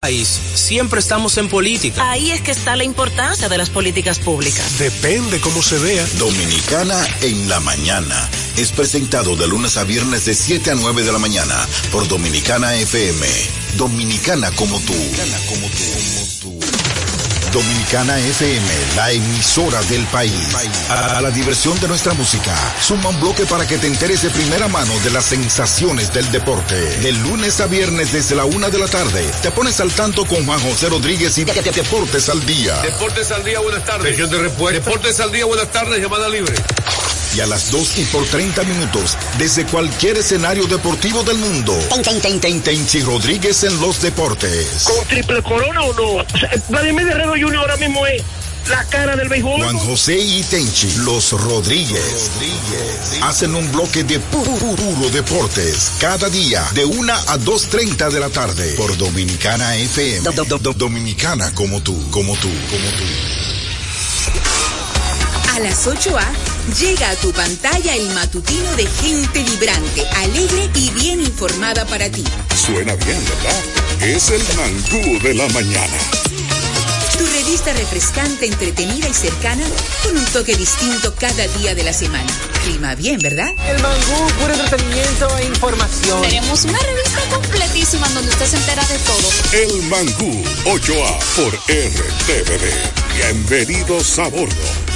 país, siempre estamos en política. Ahí es que está la importancia de las políticas públicas. Depende cómo se vea. Dominicana en la mañana. Es presentado de lunes a viernes de 7 a 9 de la mañana por Dominicana FM. Dominicana como tú. Dominicana como tú. Dominicana FM, la emisora del país. A la diversión de nuestra música, suma un bloque para que te enteres de primera mano de las sensaciones del deporte. De lunes a viernes desde la una de la tarde, te pones al tanto con Juan José Rodríguez y Deportes al Día. Deportes al Día, buenas tardes. Deportes al Día, buenas tardes, llamada libre y a las 2 y por 30 minutos desde cualquier escenario deportivo del mundo. Tenchi Rodríguez en los deportes. ¿Con triple corona o no? Vladimir Guerrero Jr. ahora mismo es la cara del béisbol. Juan José y Tenchi, los Rodríguez, Rodríguez. hacen un bloque de puro, puro deportes cada día de 1 a 2.30 de la tarde por Dominicana FM. Dominicana como tú, como tú, como tú. A las 8A llega a tu pantalla el matutino de gente vibrante, alegre y bien informada para ti. Suena bien, ¿verdad? Es el mangú de la mañana. Tu revista refrescante, entretenida y cercana, con un toque distinto cada día de la semana. Clima bien, ¿verdad? El mangú, puro entretenimiento e información. Tenemos una revista completísima donde usted se entera de todo. El mangú, 8A por RTVD. Bienvenidos a bordo.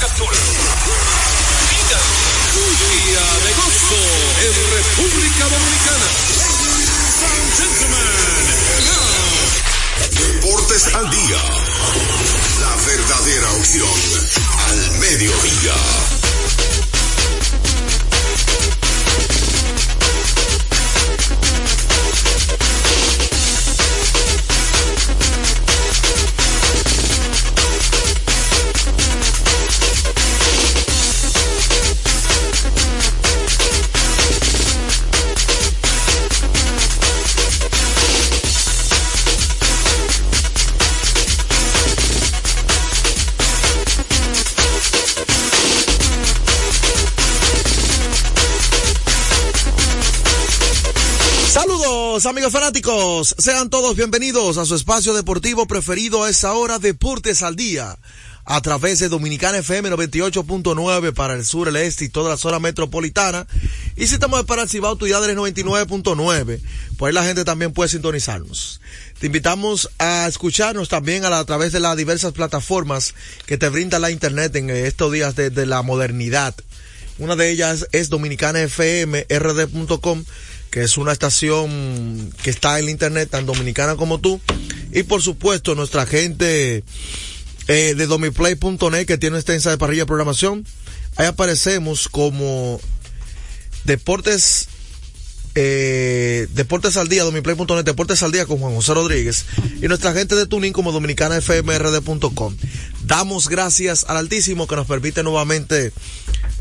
Captura. Mira. Día de gozo en República Dominicana. Ladies gentlemen, Deportes al día. La verdadera opción al mediodía. Fanáticos, sean todos bienvenidos a su espacio deportivo preferido a esa hora, Deportes al Día, a través de Dominicana FM 98.9 para el sur, el este y toda la zona metropolitana. Y si estamos para el Cibao, tu 99.9, pues la gente también puede sintonizarnos. Te invitamos a escucharnos también a, través de las diversas plataformas que te brinda la internet en estos días de, de la modernidad. Una de ellas es Dominicana FM, rd.com que es una estación que está en internet tan dominicana como tú. Y por supuesto, nuestra gente eh, de domiplay.net que tiene extensa de parrilla de programación. Ahí aparecemos como Deportes eh, Deportes al Día, domiplay.net, Deportes al Día con Juan José Rodríguez y nuestra gente de tuning como dominicanafmrd.com. Damos gracias al Altísimo que nos permite nuevamente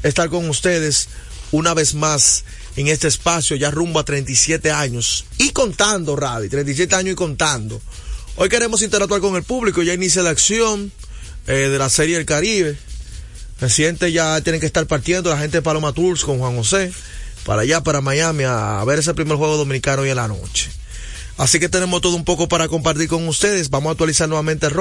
estar con ustedes una vez más en este espacio ya rumbo a 37 años y contando, Ravi, 37 años y contando. Hoy queremos interactuar con el público, ya inicia la acción eh, de la Serie del Caribe. Reciente ya tienen que estar partiendo la gente de Paloma Tours con Juan José para allá, para Miami, a ver ese primer juego dominicano hoy en la noche. Así que tenemos todo un poco para compartir con ustedes. Vamos a actualizar nuevamente el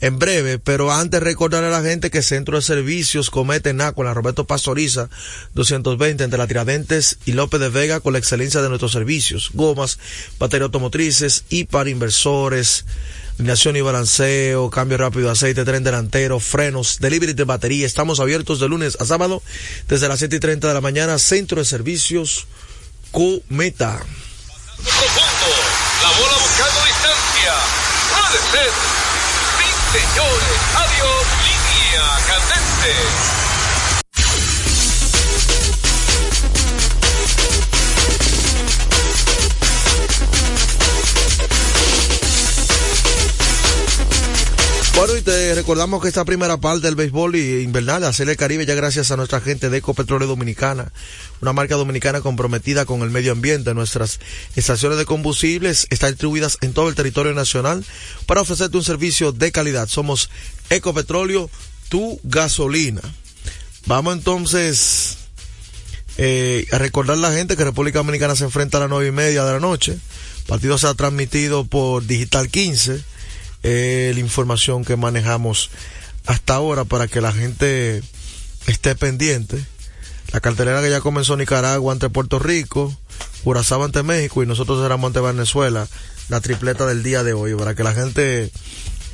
en breve, pero antes recordar a la gente que Centro de Servicios comete NACO en la Roberto Pastoriza 220 entre la Tiradentes y López de Vega con la excelencia de nuestros servicios. Gomas, baterías automotrices y para inversores alineación y balanceo, cambio rápido de aceite, tren delantero, frenos, delivery de batería. Estamos abiertos de lunes a sábado desde las 7 y 30 de la mañana. Centro de Servicios Cometa. La bola buscando distancia. Puede ser. Sí, señores. Adiós, línea candente. Y te recordamos que esta primera parte del béisbol invernal, la Serie Caribe, ya gracias a nuestra gente de Ecopetróleo Dominicana, una marca dominicana comprometida con el medio ambiente. Nuestras estaciones de combustibles están distribuidas en todo el territorio nacional para ofrecerte un servicio de calidad. Somos Ecopetróleo, tu gasolina. Vamos entonces eh, a recordar a la gente que República Dominicana se enfrenta a las nueve y media de la noche. El partido se ha transmitido por Digital 15 eh, la información que manejamos hasta ahora para que la gente esté pendiente. La cartelera que ya comenzó Nicaragua ante Puerto Rico, Curazao ante México y nosotros seremos ante Venezuela, la tripleta del día de hoy, para que la gente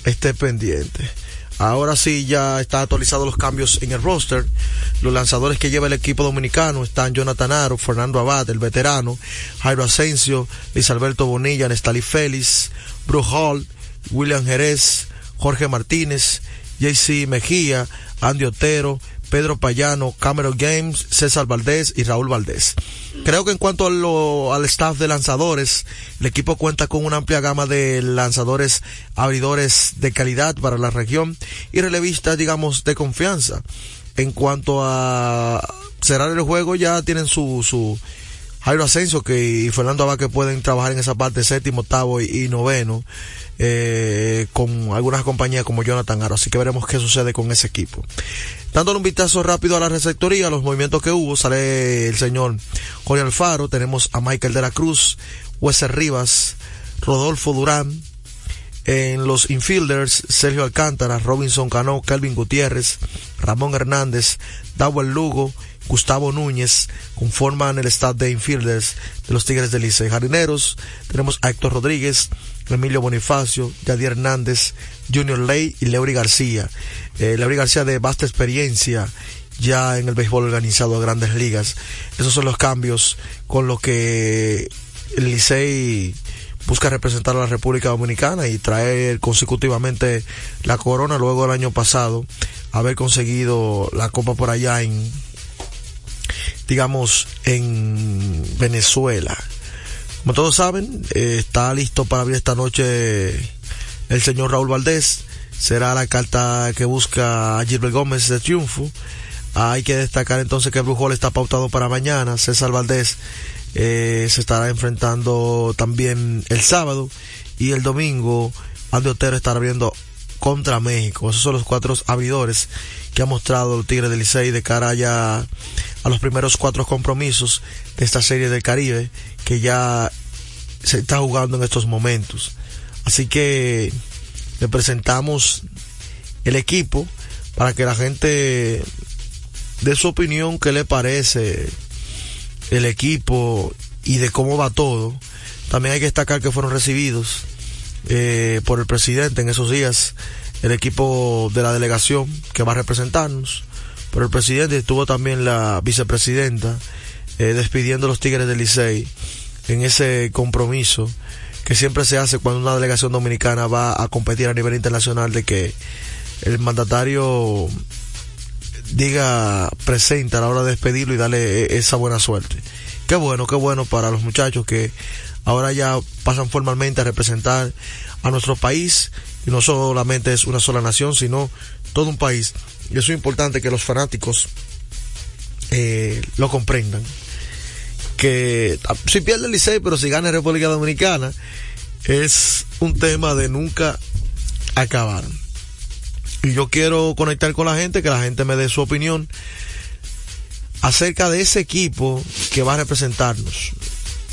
esté pendiente. Ahora sí ya están actualizados los cambios en el roster. Los lanzadores que lleva el equipo dominicano están Jonathan Aro, Fernando Abad, el veterano, Jairo Asensio, Luis Alberto Bonilla, Nestalí Félix, Bruce Hall, William Jerez, Jorge Martínez, JC Mejía, Andy Otero, Pedro Payano, Cameron Games, César Valdés y Raúl Valdés. Creo que en cuanto al staff de lanzadores, el equipo cuenta con una amplia gama de lanzadores abridores de calidad para la región y relevistas, digamos, de confianza. En cuanto a cerrar el juego, ya tienen su, su Jairo Asensio que, y Fernando Abad que pueden trabajar en esa parte séptimo, octavo y noveno eh, con algunas compañías como Jonathan Aro. Así que veremos qué sucede con ese equipo. Dándole un vistazo rápido a la receptoría, los movimientos que hubo, sale el señor Jorge Alfaro, tenemos a Michael de la Cruz, Weser Rivas, Rodolfo Durán, en los infielders, Sergio Alcántara, Robinson Cano, Kelvin Gutiérrez, Ramón Hernández, Dawel Lugo, Gustavo Núñez conforman el staff de infielders de los Tigres de Licey. Jarineros, tenemos a Héctor Rodríguez, Emilio Bonifacio, Yadier Hernández, Junior Ley y Leury García. Eh, Leury García de vasta experiencia ya en el béisbol organizado a grandes ligas. Esos son los cambios con los que el Licey busca representar a la República Dominicana y traer consecutivamente la corona luego del año pasado haber conseguido la copa por allá en digamos en Venezuela como todos saben, eh, está listo para abrir esta noche el señor Raúl Valdés. Será la carta que busca a Gilbert Gómez de triunfo. hay que destacar entonces que Brujol está pautado para mañana. César Valdés eh, se estará enfrentando también el sábado. Y el domingo, Andy Otero estará abriendo contra México. Esos son los cuatro abridores que ha mostrado el Tigre del Licey de cara ya a los primeros cuatro compromisos de esta serie del Caribe que ya se está jugando en estos momentos. Así que le presentamos el equipo para que la gente dé su opinión, qué le parece el equipo y de cómo va todo. También hay que destacar que fueron recibidos eh, por el presidente en esos días el equipo de la delegación que va a representarnos. Pero el presidente estuvo también la vicepresidenta eh, despidiendo a los Tigres del Licey en ese compromiso que siempre se hace cuando una delegación dominicana va a competir a nivel internacional de que el mandatario diga presente a la hora de despedirlo y darle e-, esa buena suerte. Qué bueno, qué bueno para los muchachos que ahora ya pasan formalmente a representar a nuestro país y no solamente es una sola nación, sino todo un país. Y eso es importante que los fanáticos eh, lo comprendan. Que ah, si pierde el Licey, pero si gana República Dominicana, es un tema de nunca acabar. Y yo quiero conectar con la gente, que la gente me dé su opinión acerca de ese equipo que va a representarnos.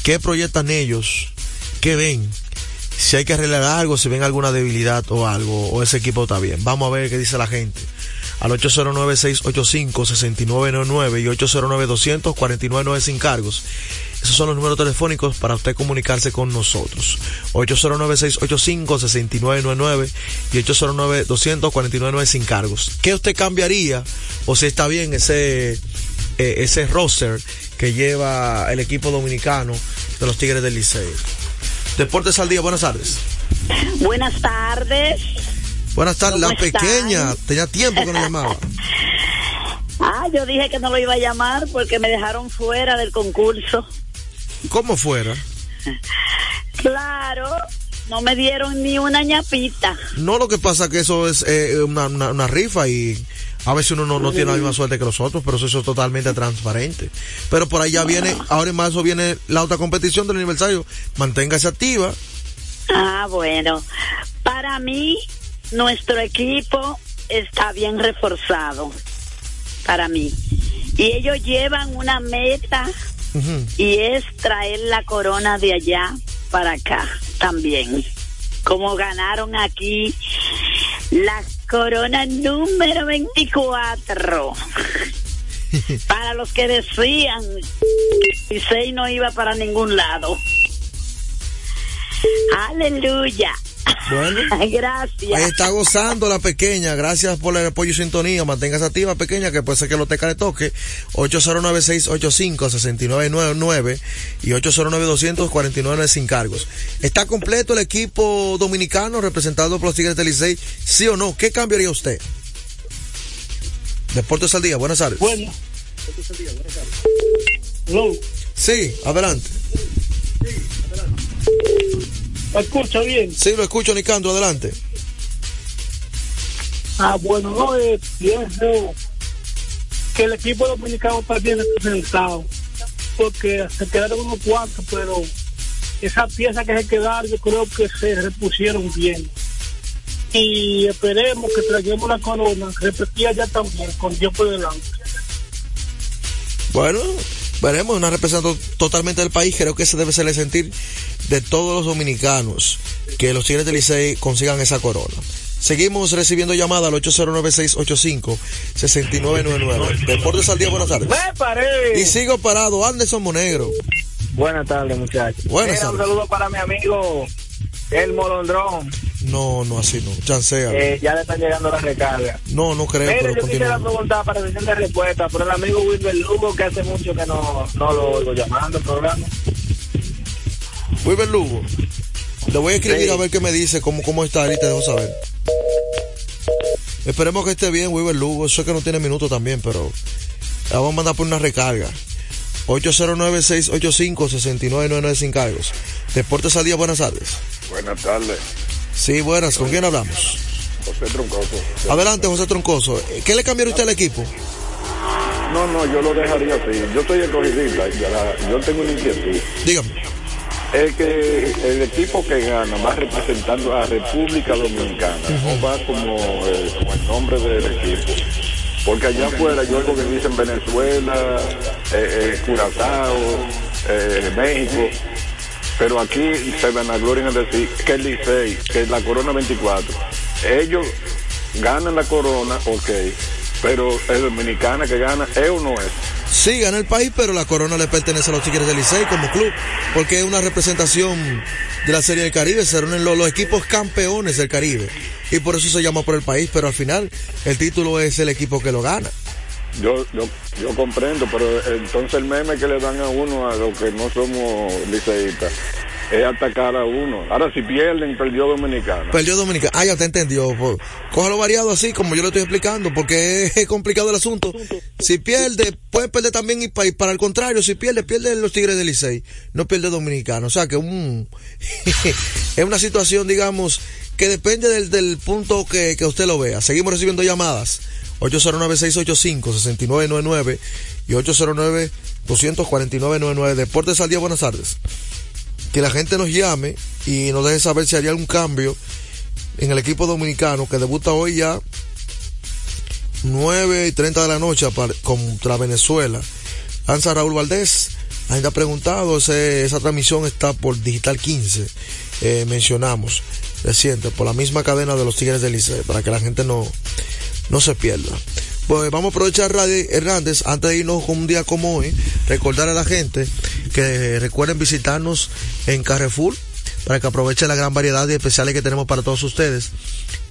¿Qué proyectan ellos? ¿Qué ven? Si hay que arreglar algo, si ven alguna debilidad o algo, o ese equipo está bien. Vamos a ver qué dice la gente. Al 809-685-6999 y 809-249 sin cargos. Esos son los números telefónicos para usted comunicarse con nosotros. 809-685-6999 y 809-249 sin cargos. ¿Qué usted cambiaría o si está bien ese, eh, ese roster que lleva el equipo dominicano de los Tigres del Liceo? Deportes al día, buenas tardes. Buenas tardes. Buenas tardes, la pequeña. Tenía tiempo que no llamaba. ah, yo dije que no lo iba a llamar porque me dejaron fuera del concurso. ¿Cómo fuera? Claro, no me dieron ni una ñapita. No, lo que pasa que eso es eh, una, una, rifa y a veces uno no, no tiene la misma suerte que los otros, pero eso es totalmente transparente. Pero por ahí ya viene, ahora en marzo viene la otra competición del aniversario. Manténgase activa. Ah, bueno. Para mí, nuestro equipo está bien reforzado. Para mí. Y ellos llevan una meta y es traer la corona de allá para acá también. Como ganaron aquí la corona número 24. para los que decían que no iba para ningún lado. Aleluya. Bueno, gracias. Ahí está gozando la pequeña. Gracias por el apoyo y sintonía. Manténgase activa, pequeña, que puede ser que lo teca le toque. 809-685-6999 y 809-249 sin cargos. ¿Está completo el equipo dominicano representado por los Tigres del Licey? ¿Sí o no? ¿Qué cambiaría usted? Deportes al día, buenas tardes. Bueno. Deportes al día, buenas tardes. Sí, adelante. Sí, adelante. ¿Me escucha bien? Sí, lo escucho, Nicandro, adelante. Ah, bueno, no, eh, pienso que el equipo dominicano está bien representado, porque se quedaron unos cuantos, pero esa pieza que se quedaron, yo creo que se repusieron bien. Y esperemos que traigamos la corona, repetía ya también, con Dios por delante. Bueno, veremos una representación totalmente del país, creo que ese debe ser el sentir de todos los dominicanos que los Tigres del Licey consigan esa corona. Seguimos recibiendo llamadas al 809-685-6999. Deportes al día, buenas tardes. Me paré. Y sigo parado, Anderson Monegro. Buenas tardes, muchachos. Buenas tardes. Un saludo para mi amigo El Molondrón. No, no, así no. Chancea. Eh, ya le están llegando las recargas. No, no creo. Mire, yo quisiera preguntar para sesión de respuesta por el amigo Wilber Lugo, que hace mucho que no, no lo oigo llamando al programa. Wilber Lugo. Le voy a escribir a ver qué me dice, cómo, cómo está y te dejo saber. Esperemos que esté bien, Wilber Lugo. Sé que no tiene minutos también, pero la vamos a mandar por una recarga. 809-685-6999 sin cargos. Deportes al día, buenas tardes. Buenas tardes. Sí, buenas. ¿Con quién hablamos? José Troncoso. Adelante, José Troncoso. ¿Qué le cambiaría usted al equipo? No, no, yo lo dejaría así. Yo estoy escogidista. Yo tengo una inquietud. Dígame es que el equipo que gana va representando a República Dominicana, no va como, eh, como, el nombre del equipo. Porque allá afuera yo oigo que dicen Venezuela, eh, eh Curazao, eh, México, pero aquí se van a decir que el Licey, que la Corona 24, ellos ganan la Corona, ok, pero es Dominicana que gana, ¿es o no es? Sí, gana el país, pero la corona le pertenece a los Tigres del Licey como club, porque es una representación de la Serie del Caribe, se reúnen los, equipos campeones del Caribe, y por eso se llama por el país, pero al final el título es el equipo que lo gana. Yo, yo, yo comprendo, pero entonces el meme que le dan a uno a los que no somos liceístas es atacar a uno. Ahora si pierden, perdió Dominicana. Perdió Dominicana. Ah, ya te entendió. Pues, cógelo variado así, como yo lo estoy explicando, porque es complicado el asunto. Si pierde, puede perder también y para, el contrario, si pierde, pierde los Tigres del Licey, no pierde Dominicano. O sea que un, es una situación, digamos, que depende del, del punto que, que usted lo vea. Seguimos recibiendo llamadas. 809-685-6999 y 809-249-99. Deportes al día, buenas tardes que la gente nos llame y nos deje saber si haría algún cambio en el equipo dominicano que debuta hoy ya 9 y 30 de la noche contra Venezuela. Lanza Raúl Valdés. La gente ha preguntado, esa transmisión está por Digital 15. Eh, mencionamos reciente, por la misma cadena de los Tigres del Liceo, para que la gente no, no se pierda. Pues vamos a aprovechar Radio Hernández antes de irnos un día como hoy, recordar a la gente que recuerden visitarnos en Carrefour para que aprovechen la gran variedad de especiales que tenemos para todos ustedes.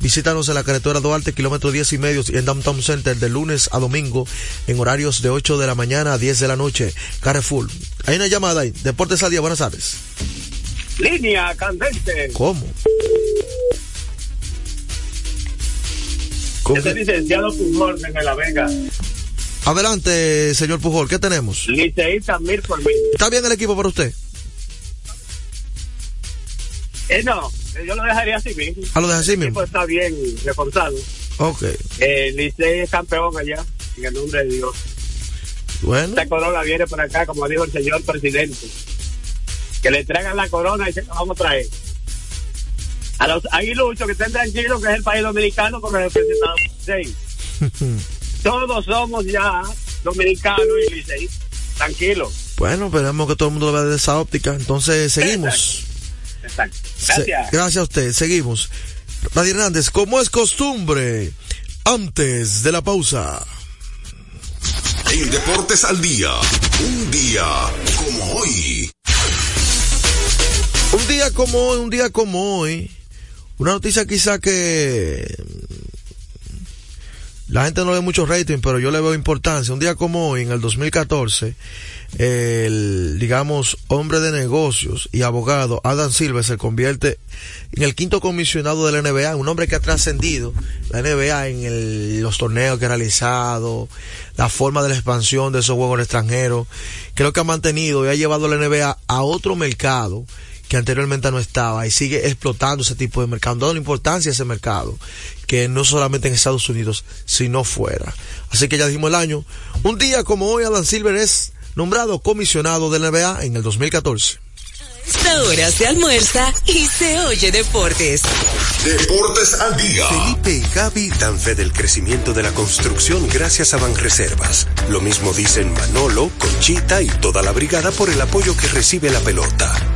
Visítanos en la carretera Duarte, kilómetro 10 y medio, y en Downtown Center de lunes a domingo, en horarios de 8 de la mañana a 10 de la noche. Carrefour. Hay una llamada ahí. Deportes al día, buenas tardes. Línea candente. ¿Cómo? ¿Cómo? Este licenciado Pujol en La Vega. Adelante, señor Pujol, ¿qué tenemos? Liceísta mil por mil. ¿Está bien el equipo para usted? Eh, no, yo lo dejaría así mismo. ¿A lo deja así mismo? El equipo está bien reforzado. Ok. Eh, Licey es campeón allá, en el nombre de Dios. Bueno. Esta corona viene por acá, como dijo el señor presidente. Que le traigan la corona y se la vamos a traer. A los aguiluchos que estén tranquilos, que es el país dominicano, porque representado Licey. Todos somos ya dominicanos y Licey. Tranquilo. Bueno, esperemos que todo el mundo lo vea de esa óptica. Entonces, seguimos. Exacto. Gracias. Se, gracias a usted. Seguimos. Radio Hernández, como es costumbre, antes de la pausa. En Deportes al Día, un día como hoy. Un día como hoy, un día como hoy. Una noticia quizá que la gente no ve mucho rating, pero yo le veo importancia. Un día como hoy, en el 2014, el, digamos, hombre de negocios y abogado Adam Silver se convierte en el quinto comisionado de la NBA, un hombre que ha trascendido la NBA en el, los torneos que ha realizado, la forma de la expansión de esos juegos extranjeros, creo que ha mantenido y ha llevado la NBA a otro mercado que anteriormente no estaba y sigue explotando ese tipo de mercado, dando importancia a ese mercado, que no solamente en Estados Unidos, sino fuera. Así que ya dijimos el año. Un día como hoy, Adam Silver es nombrado comisionado de la NBA en el 2014. Esta hora se almuerza y se oye deportes. Deportes al día. Felipe y Gaby dan fe del crecimiento de la construcción gracias a Banreservas. Lo mismo dicen Manolo, Conchita y toda la brigada por el apoyo que recibe la pelota.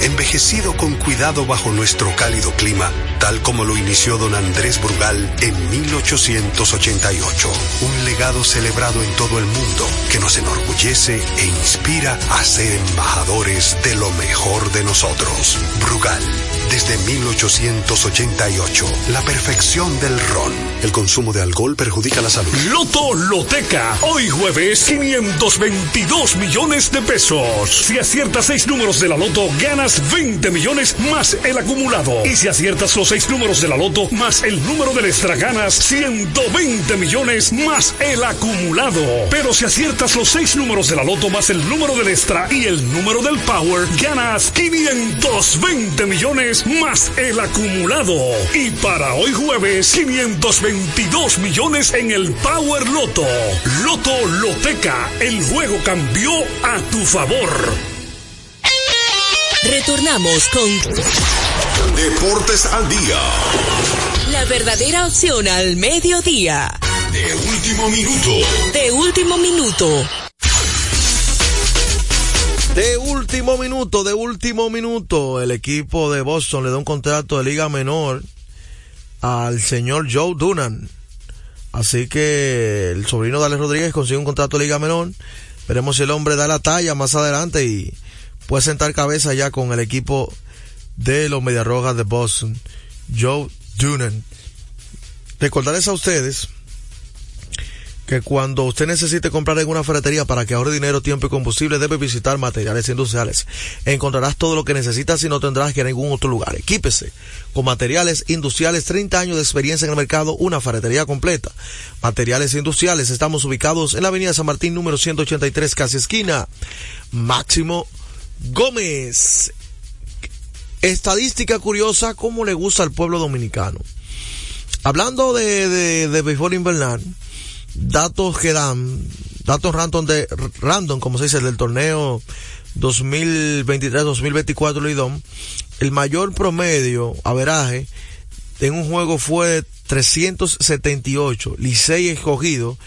envejecido con cuidado bajo nuestro cálido clima, tal como lo inició don Andrés Brugal en 1888. Un legado celebrado en todo el mundo que nos enorgullece e inspira a ser embajadores de lo mejor de nosotros. Brugal, desde 1888, la perfección del ron. El consumo de alcohol perjudica la salud. Loto Loteca, hoy jueves 522 millones de pesos. Si aciertas seis números de la Loto, ganas 20 millones más el acumulado. Y si aciertas los seis números de la Loto más el número del extra, ganas 120 millones más el acumulado. Pero si aciertas los seis números de la Loto más el número del extra y el número del Power, ganas 520 millones más el acumulado. Y para hoy jueves, 522 millones en el Power Loto. Loto Loteca, el juego cambió a tu favor. Retornamos con Deportes al día. la verdadera opción al mediodía. De último minuto. De último minuto. De último minuto, de último minuto, el equipo de Boston le da un contrato de liga menor al señor Joe Dunan. Así que el sobrino de Alex Rodríguez consigue un contrato de liga menor. Veremos si el hombre da la talla más adelante y puede sentar cabeza ya con el equipo de los Medias Rojas de Boston. Joe Dunan. Recordarles a ustedes que cuando usted necesite comprar en una ferretería para que ahorre dinero, tiempo y combustible, debe visitar materiales industriales. Encontrarás todo lo que necesitas y no tendrás que ir a ningún otro lugar. Equípese con materiales industriales, 30 años de experiencia en el mercado, una ferretería completa. Materiales industriales, estamos ubicados en la avenida San Martín número 183, casi esquina. Máximo Gómez. Estadística curiosa, ¿cómo le gusta al pueblo dominicano? Hablando de, de, de béisbol invernal, datos que dan, datos random de, random, como se dice, del torneo 2023-2024 Lidón, el mayor promedio, averaje, en un juego fue 378, Licey escogido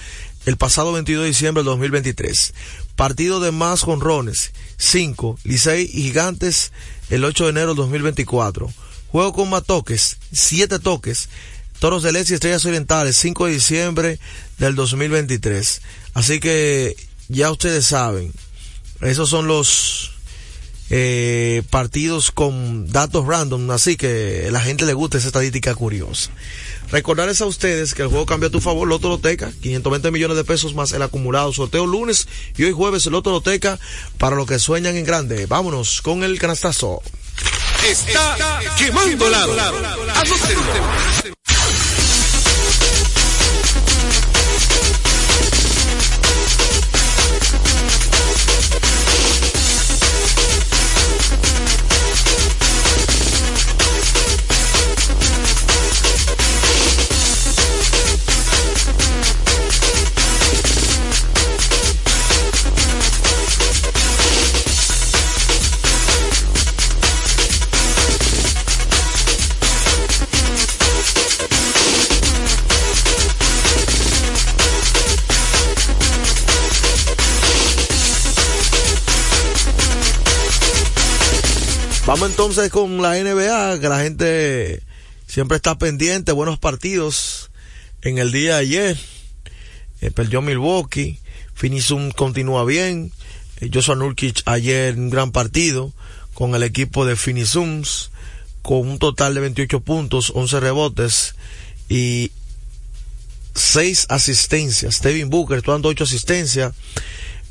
el pasado 22 de diciembre del 2023. Partido de más jonrones, 5, Licey y Gigantes el 8 de enero del 2024. Juego con más toques, 7 toques, Toros de Leche y Estrellas Orientales, 5 de diciembre del 2023. Así que ya ustedes saben, esos son los eh, partidos con datos random, así que a la gente le gusta esa estadística curiosa. Recordarles a ustedes que el juego cambia a tu favor, Loto Loteca, 520 millones de pesos más el acumulado, sorteo lunes y hoy jueves Loto Loteca para los que sueñan en grande. Vámonos con el canastazo. Está, quemando, lado. Vamos entonces con la NBA, que la gente siempre está pendiente, buenos partidos. En el día de ayer, eh, perdió Milwaukee, Finisum continúa bien, eh, Joshua Nurkic ayer un gran partido con el equipo de Finisums, con un total de 28 puntos, 11 rebotes y 6 asistencias. Devin Booker, dando 8 asistencias.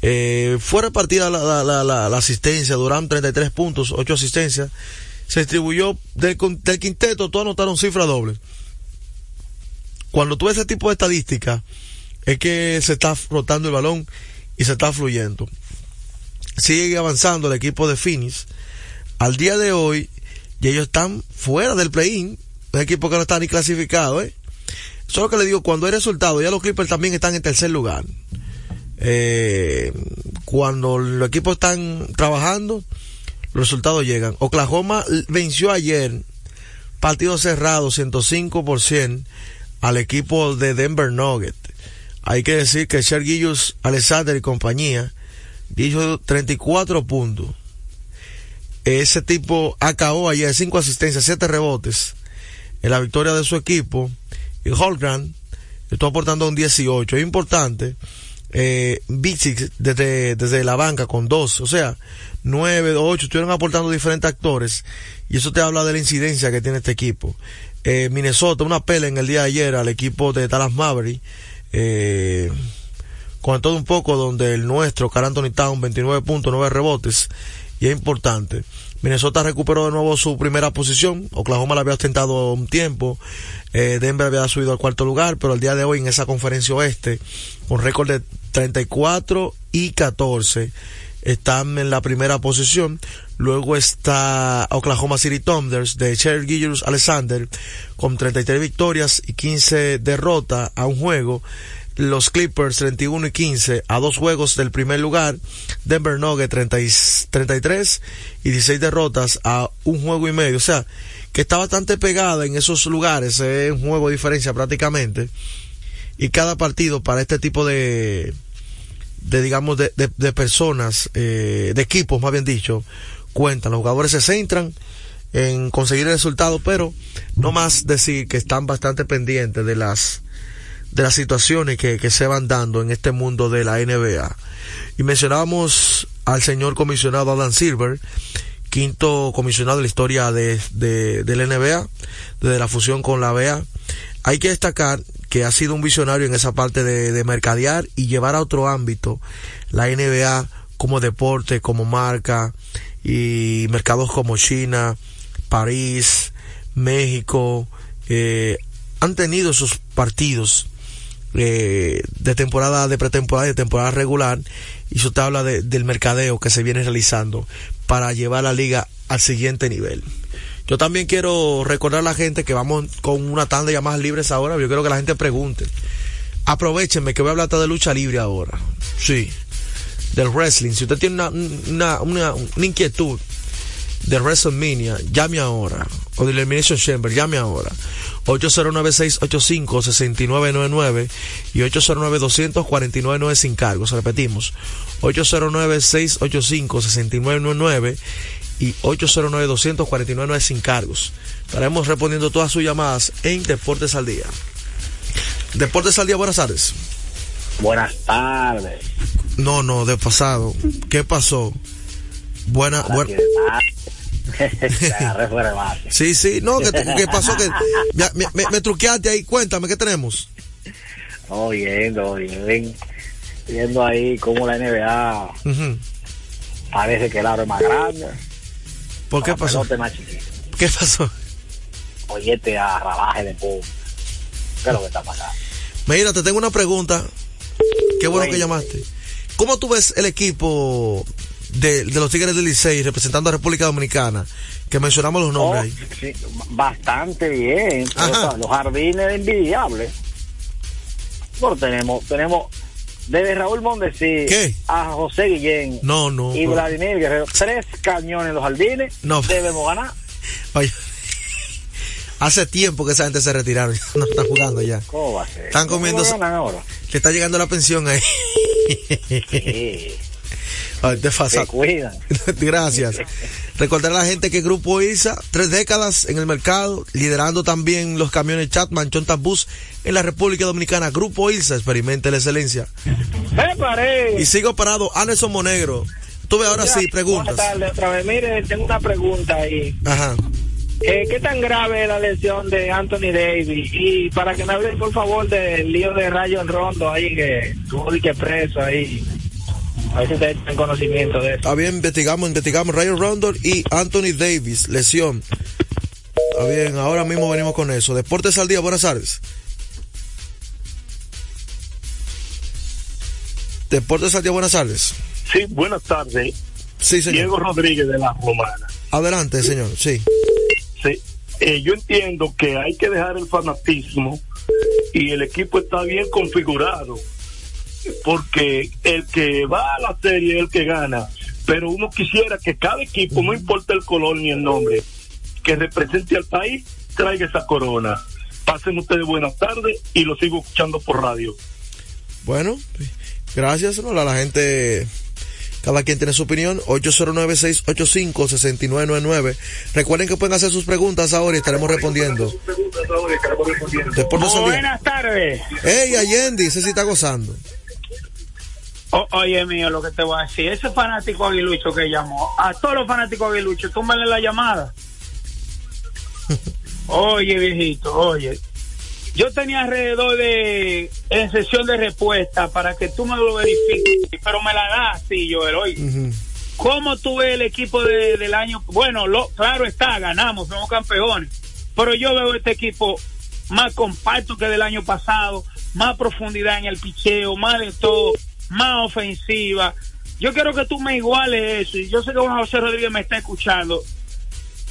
Eh, fue repartida la, la, la, asistencia, Durán 33 puntos, 8 asistencias. Se distribuyó del, quinteto, todos anotaron cifra doble. Cuando tú ves ese tipo de estadística, es que se está rotando el balón y se está fluyendo. Sigue avanzando el equipo de Phoenix. Al día de hoy, y ellos están fuera del play-in, un equipo que no está ni clasificado, ¿eh? Que le digo, cuando hay resultado, ya los Clippers también están en tercer lugar eh, cuando los equipos están trabajando, los resultados llegan. Oklahoma venció ayer, partido cerrado, 105% al equipo de Denver Nugget. Hay que decir que Sergillus Alexander y compañía dijo 34 puntos. Ese tipo acabó ayer 5 asistencias, 7 rebotes en la victoria de su equipo. Y Holgram está aportando un 18. Es importante eh, desde, desde la banca con dos, o sea, nueve, ocho, estuvieron aportando diferentes actores y eso te habla de la incidencia que tiene este equipo. Eh, Minnesota, una pelea en el día de ayer al equipo de Dallas Maverick, eh, con todo un poco donde el nuestro, Car Anthony Town, 29 puntos, 9 rebotes, y es importante. Minnesota recuperó de nuevo su primera posición. Oklahoma la había ostentado un tiempo. Eh, Denver había subido al cuarto lugar, pero el día de hoy en esa conferencia oeste, con récord de 34 y 14, están en la primera posición. Luego está Oklahoma City Thunders de Cherry Gillers Alexander con 33 victorias y 15 derrotas a un juego los Clippers 31 y 15 a dos juegos del primer lugar, Denver Nuggets 33 y 16 derrotas a un juego y medio, o sea, que está bastante pegada en esos lugares, es un juego de diferencia prácticamente, y cada partido para este tipo de, de digamos, de, de, personas, eh, de equipos más bien dicho, cuentan, los jugadores se centran en conseguir el resultado, pero no más decir que están bastante pendientes de las de las situaciones que, que se van dando en este mundo de la NBA. Y mencionábamos al señor comisionado Alan Silver, quinto comisionado de la historia de, de, la NBA, desde la fusión con la BA. Hay que destacar que ha sido un visionario en esa parte de, de mercadear y llevar a otro ámbito la NBA como deporte, como marca y mercados como China, París, México, eh, han tenido sus partidos eh, de temporada, de pretemporada y de temporada regular, y su tabla de, del mercadeo que se viene realizando para llevar la liga al siguiente nivel. Yo también quiero recordar a la gente que vamos con una tanda de llamadas libres ahora. Yo quiero que la gente pregunte. Aprovechenme que voy a hablar de lucha libre ahora. Sí. del wrestling, si usted tiene una, una, una, una inquietud de WrestleMania, llame ahora. O de Elimination Chamber, llame ahora. 809-685-6999 y 809-249-9 sin cargos. Repetimos. 809-685-6999 y 809-249-9 sin cargos. Estaremos respondiendo todas sus llamadas en Deportes al Día. Deportes al Día, buenas tardes. Buenas tardes. No, no, de pasado. ¿Qué pasó? Buena, buena. sí, sí, no, ¿qué, qué pasó? Que me, me, me, truqueaste ahí, cuéntame, ¿qué tenemos? Oh, viendo, bien, viendo ahí cómo la NBA uh -huh. parece que el aro es más grande. ¿Por qué pasó? Más ¿Qué pasó? Oyete a rabaje de pum. ¿Qué es lo que está pasando? Mira, te tengo una pregunta. Qué bueno Oye. que llamaste. ¿Cómo tú ves el equipo de, de, los Tigres del Licey representando a República Dominicana, que mencionamos los nombres oh, ahí. Sí, bastante bien. Los jardines envidiables. Bueno, tenemos, tenemos desde Raúl Mondesí ¿Qué? a José Guillén no, no, y Vladimir Guerrero, tres cañones en los jardines, no. debemos ganar. Oye, hace tiempo que esa gente se retiraron, no están jugando ya. ¿Cómo va a ser? Están comiendo. ahora? Le está llegando la pensión ahí. Sí. Ay, te Se cuidan. Gracias. Recordar a la gente que Grupo ISA, tres décadas en el mercado, liderando también los camiones Chatman, Chontabús en la República Dominicana. Grupo ISA, experimenta la excelencia. Me paré. Y sigo parado, Anderson Monegro. Tuve ahora Mira, sí preguntas. Buenas tardes otra vez. Mire, tengo una pregunta ahí. Ajá. Eh, ¿Qué tan grave es la lesión de Anthony Davis? Y para que me hablen, por favor, del lío de Rayon Rondo ahí, que tuvo que preso ahí. A ver si ustedes tienen conocimiento de eso. Está bien, investigamos, investigamos. Rayon Rondo y Anthony Davis, lesión. Está bien, ahora mismo venimos con eso. Deportes al día, buenas tardes. Deportes al día, buenas tardes. Sí, buenas tardes. Sí, señor. Diego Rodríguez de la Romana. Adelante, señor, sí. Sí, eh, yo entiendo que hay que dejar el fanatismo y el equipo está bien configurado porque el que va a la serie es el que gana pero uno quisiera que cada equipo no importa el color ni el nombre que represente al país traiga esa corona pasen ustedes buenas tardes y lo sigo escuchando por radio bueno gracias ¿no? a la gente cada quien tiene su opinión. 809-685-6999. Recuerden que pueden hacer sus preguntas ahora y estaremos respondiendo. De Buenas tardes. Hey, Allende, ese sí está gozando. O, oye, mío, lo que te voy a decir. Ese fanático aguilucho que llamó, a todos los fanáticos aguiluchos, túmbale la llamada. oye, viejito, oye. Yo tenía alrededor de en sesión de respuesta para que tú me lo verifiques, pero me la das, sí, Joel. Oye, uh -huh. ¿cómo tú ves el equipo de, del año? Bueno, lo, claro está, ganamos, somos campeones, pero yo veo este equipo más compacto que del año pasado, más profundidad en el picheo, más de todo, más ofensiva. Yo quiero que tú me iguales eso, y yo sé que Juan José Rodríguez me está escuchando,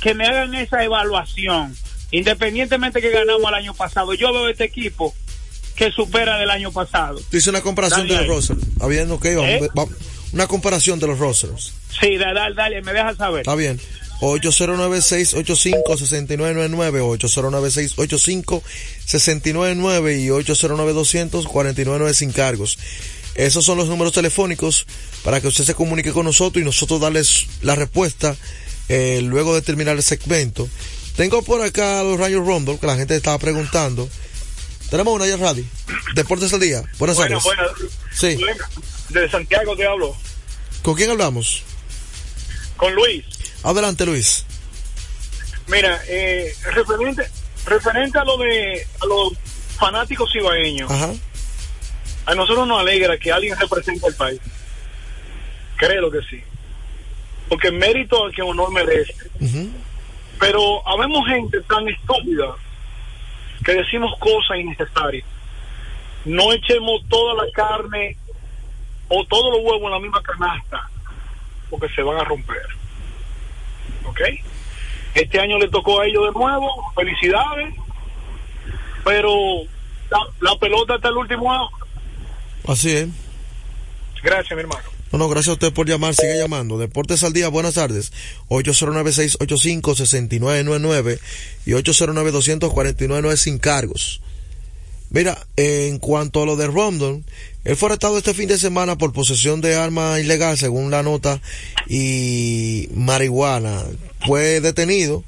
que me hagan esa evaluación independientemente que ganamos el año pasado, yo veo este equipo que supera del año pasado. Una comparación dale de los rosters. Está bien, ok, vamos, ¿Eh? una comparación de los rosters. Sí, dale, dale, me dejas saber. Está bien. 809-685-6999, 809-685-6999 y 809-200-4999 sin cargos. Esos son los números telefónicos para que usted se comunique con nosotros y nosotros darles la respuesta eh, luego de terminar el segmento. Tengo por acá a los Rayos Rondo, que la gente estaba preguntando. Tenemos una ya radio. Deportes al día. Buenas bueno, tardes. Bueno, sí. De Santiago te hablo. ¿Con quién hablamos? Con Luis. Adelante, Luis. Mira, eh, referente, referente a lo de a los fanáticos ibaeños. Ajá. A nosotros nos alegra que alguien represente al país. Creo que sí. Porque mérito al que honor merece. Uh -huh pero habemos gente tan estúpida que decimos cosas innecesarias. No echemos toda la carne o todos los huevos en la misma canasta, porque se van a romper. ¿Ok? Este año le tocó a ellos de nuevo, felicidades, pero la, la pelota está el último año. Así es. Gracias, mi hermano. No, no, gracias a usted por llamar, sigue llamando. Deportes al día, buenas tardes. 809-685-6999 y 809-249 sin cargos. Mira, en cuanto a lo de Rondon, él fue arrestado este fin de semana por posesión de arma ilegal, según la nota, y marihuana. Fue detenido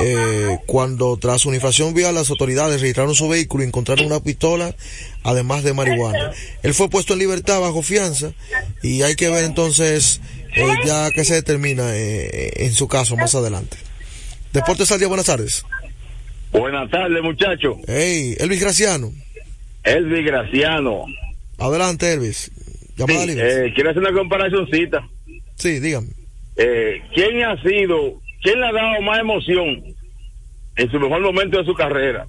eh, cuando tras su infracción vial las autoridades registraron su vehículo y encontraron una pistola, además de marihuana. Él fue puesto en libertad bajo fianza y hay que ver entonces eh, ya que se determina eh, en su caso más adelante. Deportes al día, buenas tardes. Buenas tardes, muchacho. Hey, Elvis Graciano. Elvis Graciano. Adelante, Elvis. Llamada sí, eh, quiero hacer una comparacióncita. Sí, dígame. Eh, ¿Quién ha sido, quién le ha dado más emoción en su mejor momento de su carrera?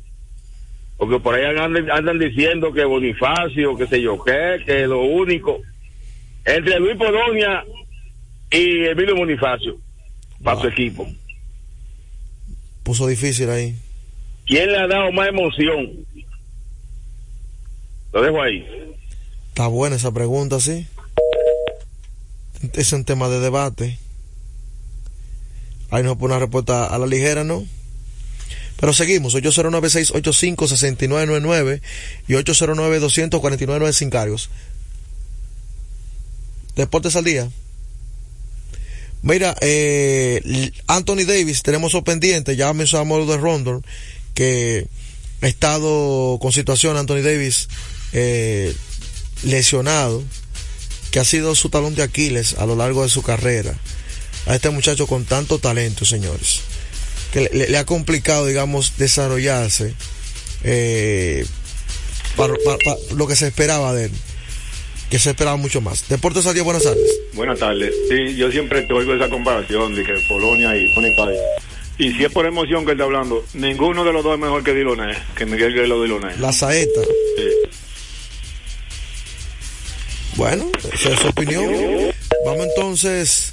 Porque por ahí andan, andan diciendo que Bonifacio, que sé yo qué, que lo único. Entre Luis Polonia y Emilio Bonifacio, para su equipo. Puso difícil ahí. ¿Quién le ha dado más emoción? Lo dejo ahí. Está buena esa pregunta, sí. Es un tema de debate. Ahí nos pone una respuesta a la ligera, ¿no? Pero seguimos, 809-685-6999 y 809-249 sin cargos. Deportes al día. Mira, eh, Anthony Davis, tenemos eso pendiente, ya mencionamos lo de Rondon, que ha estado con situación Anthony Davis eh, lesionado, que ha sido su talón de Aquiles a lo largo de su carrera. A este muchacho con tanto talento, señores, que le, ha complicado, digamos, desarrollarse eh, para, lo que se esperaba de él que se esperaba mucho más. Deportes día, buenas tardes. Buenas tardes. Sí, yo siempre te oigo esa comparación de que Polonia y Bonifacio y si es por emoción que él está hablando, ninguno de los dos es mejor que Diloné, que Miguel Guerrero Diloné. La saeta. Sí. Bueno, esa es su opinión. Vamos entonces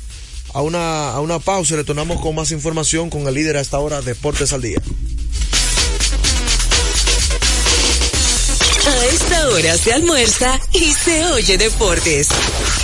a una, a una pausa y retornamos con más información con el líder a esta hora, Deportes al Día. A esta hora se almuerza y se oye deportes.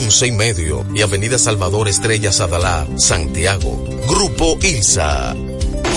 y medio, y Avenida Salvador Estrella Sadalá, Santiago. Grupo ILSA.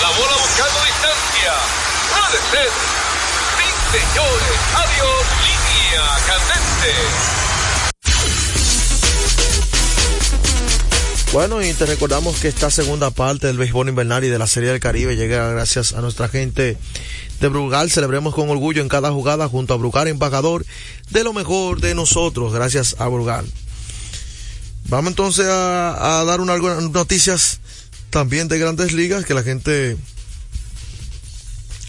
La bola buscando distancia. Puede ser. Sí, señores. Adiós. Línea candente. Bueno, y te recordamos que esta segunda parte del béisbol invernal y de la Serie del Caribe llega gracias a nuestra gente de Brugal. Celebremos con orgullo en cada jugada junto a Brugal, embajador de lo mejor de nosotros, gracias a Brugal. Vamos entonces a, dar una, algunas noticias también de grandes ligas que la gente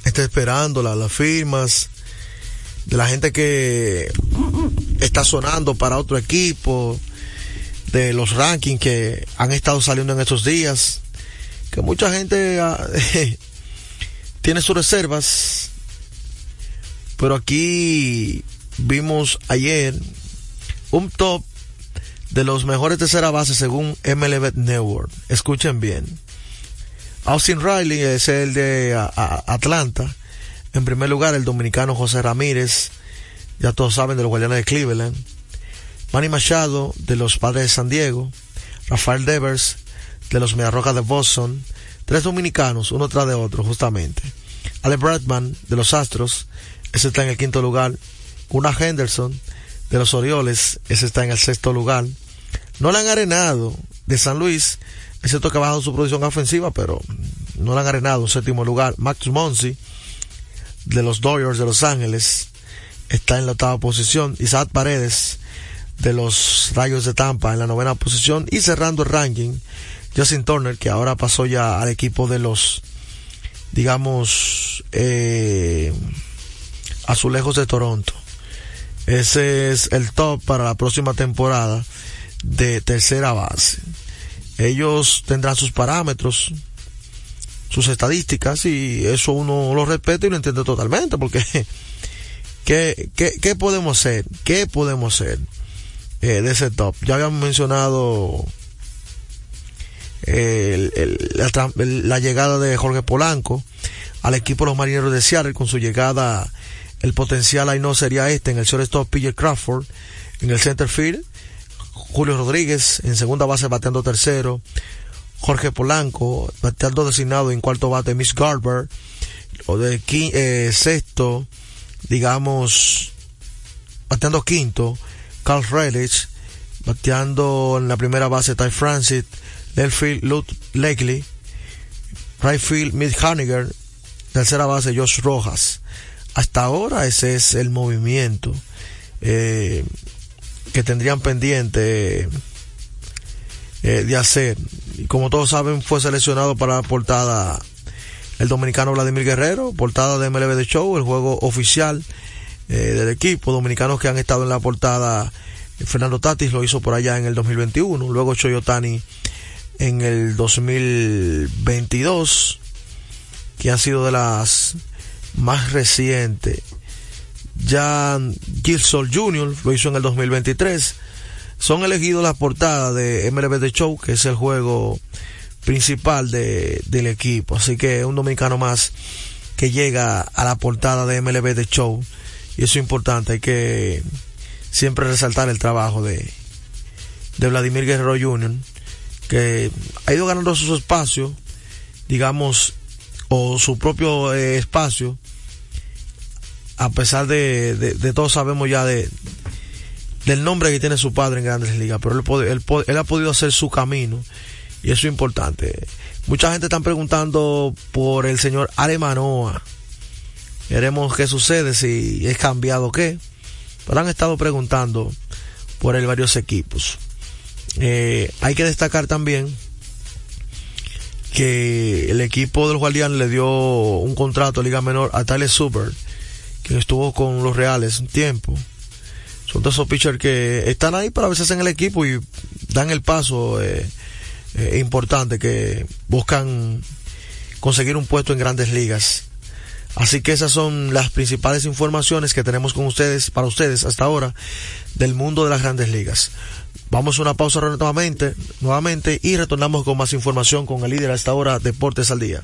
está esperando, las firmas, de la gente que está sonando para otro equipo, de los rankings que han estado saliendo en estos días, que mucha gente ah, tiene sus reservas, pero aquí vimos ayer un top de los mejores tercera base según MLB Network. Escuchen bien. Austin Riley es el de Atlanta. En primer lugar, el dominicano José Ramírez. Ya todos saben de los Guardianes de Cleveland. Manny Machado de los Padres de San Diego. Rafael Devers de los Mediarrojas de Boston. Tres dominicanos, uno tras de otro, justamente. Ale Bradman de los Astros. Ese está en el quinto lugar. Una Henderson de los Orioles. Ese está en el sexto lugar. No le han arenado de San Luis es cierto que ha bajado su producción ofensiva, pero no le han arenado un séptimo lugar. Max Monsi, de los Dodgers de Los Ángeles, está en la octava posición. Isaac Paredes, de los Rayos de Tampa, en la novena posición. Y cerrando el ranking, Justin Turner, que ahora pasó ya al equipo de los, digamos, eh, azulejos de Toronto. Ese es el top para la próxima temporada de tercera base ellos tendrán sus parámetros, sus estadísticas y eso uno lo respeta y lo entiende totalmente porque ¿qué, qué, podemos hacer? ¿Qué podemos hacer eh, de ese top? Ya habíamos mencionado la, llegada de Jorge Polanco al equipo de los marineros de Seattle con su llegada el potencial ahí no sería este en el shortstop PJ Crawford en el center field Julio Rodríguez en segunda base bateando tercero, Jorge Polanco bateando designado en cuarto bate Miss Garber, o de eh, sexto, digamos, bateando quinto, Carl Relich, bateando en la primera base Ty Francis, left field Lut Lakely, right field Mitch Haniger, tercera base Josh Rojas. Hasta ahora ese es el movimiento. Eh, que tendrían pendiente eh, de hacer. Y como todos saben, fue seleccionado para la portada el dominicano Vladimir Guerrero, portada de MLB The Show, el juego oficial eh, del equipo, dominicanos que han estado en la portada. Fernando Tatis lo hizo por allá en el 2021, luego Choyotani en el 2022, que ha sido de las más recientes Jan Gilson Jr. lo hizo en el 2023. Son elegidos las portadas de MLB The Show, que es el juego principal de, del equipo. Así que un dominicano más que llega a la portada de MLB The Show. Y eso es importante, hay que siempre resaltar el trabajo de, de Vladimir Guerrero Jr., que ha ido ganando su espacio, digamos, o su propio eh, espacio a pesar de, de, todos sabemos ya de del nombre que tiene su padre en Grandes Ligas, pero él, él, ha podido hacer su camino y eso es importante. Mucha gente está preguntando por el señor Alemanoa. Veremos qué sucede, si es cambiado o qué. Pero han estado preguntando por él varios equipos. Eh, hay que destacar también que el equipo del Guardián le dio un contrato a Liga Menor a Tyler Super quien estuvo con los Reales un tiempo. Son de esos pitchers que están ahí para veces en el equipo y dan el paso eh, eh, importante que buscan conseguir un puesto en grandes ligas. Así que esas son las principales informaciones que tenemos con ustedes, para ustedes hasta ahora, del mundo de las grandes ligas. Vamos a una pausa nuevamente, nuevamente y retornamos con más información con el líder a esta hora, Deportes al Día.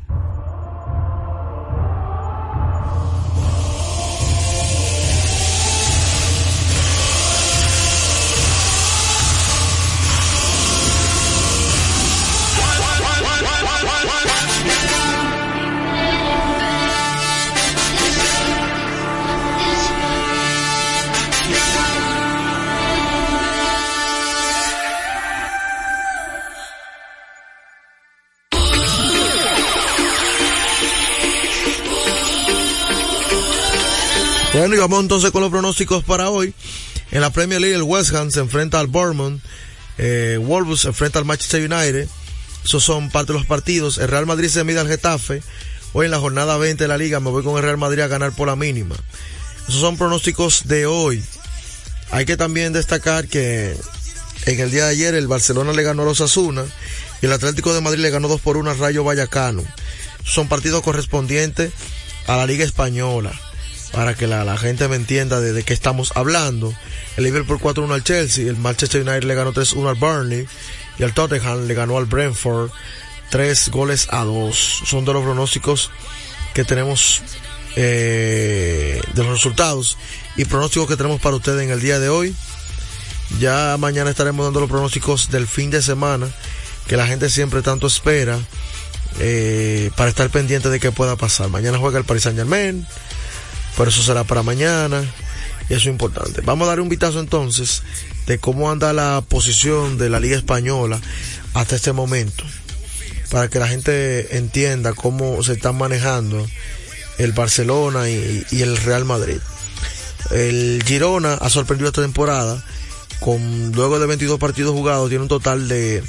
Bueno, y vamos entonces con los pronósticos para hoy. En la Premier League, el West Ham se enfrenta al Bournemouth. Eh, Wolves se enfrenta al Manchester United. Esos son parte de los partidos. El Real Madrid se mide al Getafe. Hoy en la jornada 20 de la liga me voy con el Real Madrid a ganar por la mínima. Esos son pronósticos de hoy. Hay que también destacar que en el día de ayer el Barcelona le ganó a los Asuna y el Atlético de Madrid le ganó 2 por 1 al Rayo Vallecano. Son partidos correspondientes a la Liga Española para que la, la, gente me entienda de, qué estamos hablando. El Liverpool 4-1 al Chelsea, el Manchester United le ganó 3-1 al Burnley y el Tottenham le ganó al Brentford 3 goles a 2. Son de los pronósticos que tenemos eh, de los resultados y pronósticos que tenemos para ustedes en el día de hoy. Ya mañana estaremos dando los pronósticos del fin de semana que la gente siempre tanto espera eh, para estar pendiente de qué pueda pasar. Mañana juega el Paris Saint Germain pero eso será para mañana y eso es importante. Vamos a dar un vistazo entonces de cómo anda la posición de la Liga Española hasta este momento, para que la gente entienda cómo se están manejando el Barcelona y, el Real Madrid. El Girona ha sorprendido esta temporada, con luego de 22 partidos jugados, tiene un total de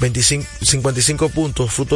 25, 55 puntos, fruto de